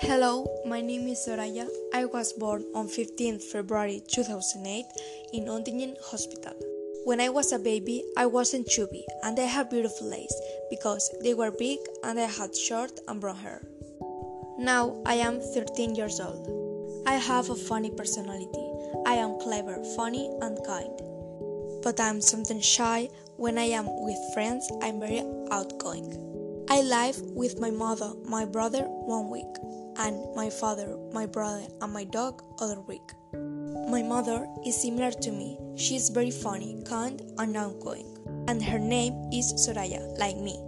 Hello, my name is Soraya. I was born on 15th February 2008 in Ontinyent Hospital. When I was a baby, I wasn't chubby and I had beautiful legs because they were big and I had short and brown hair. Now I am 13 years old. I have a funny personality. I am clever, funny, and kind. But I'm something shy. When I am with friends, I'm very outgoing. I live with my mother, my brother one week, and my father, my brother, and my dog other week. My mother is similar to me. She is very funny, kind, and outgoing. And her name is Soraya, like me.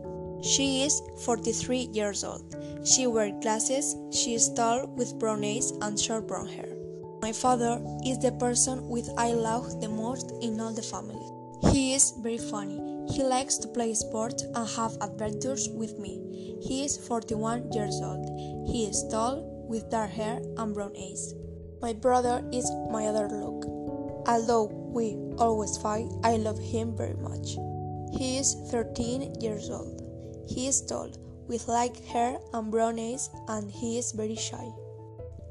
She is 43 years old. She wears glasses. She is tall with brown eyes and short brown hair. My father is the person with I love the most in all the family. He is very funny. He likes to play sports and have adventures with me. He is 41 years old. He is tall, with dark hair and brown eyes. My brother is my other look. Although we always fight, I love him very much. He is 13 years old. He is tall, with light hair and brown eyes, and he is very shy.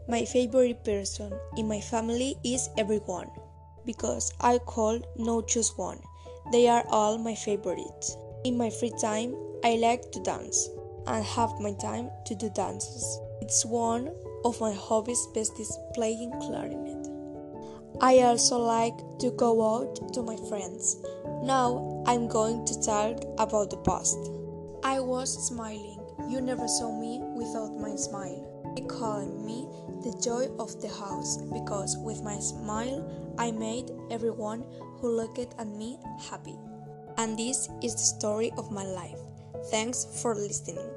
My favorite person in my family is everyone, because I call no choose one. They are all my favorites. In my free time, I like to dance and have my time to do dances. It's one of my hobbies best is playing clarinet. I also like to go out to my friends. Now I'm going to talk about the past. I was smiling. You never saw me without my smile. They called me the joy of the house because with my smile I made everyone who looked at me happy. And this is the story of my life. Thanks for listening.